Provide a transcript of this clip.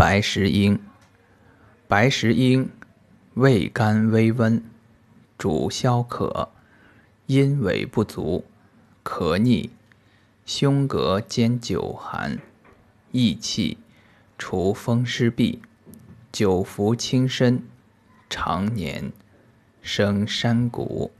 白石英，白石英，味甘微温，主消渴，阴痿不足，咳逆，胸膈兼久寒，益气，除风湿痹，久服轻身，常年生山谷。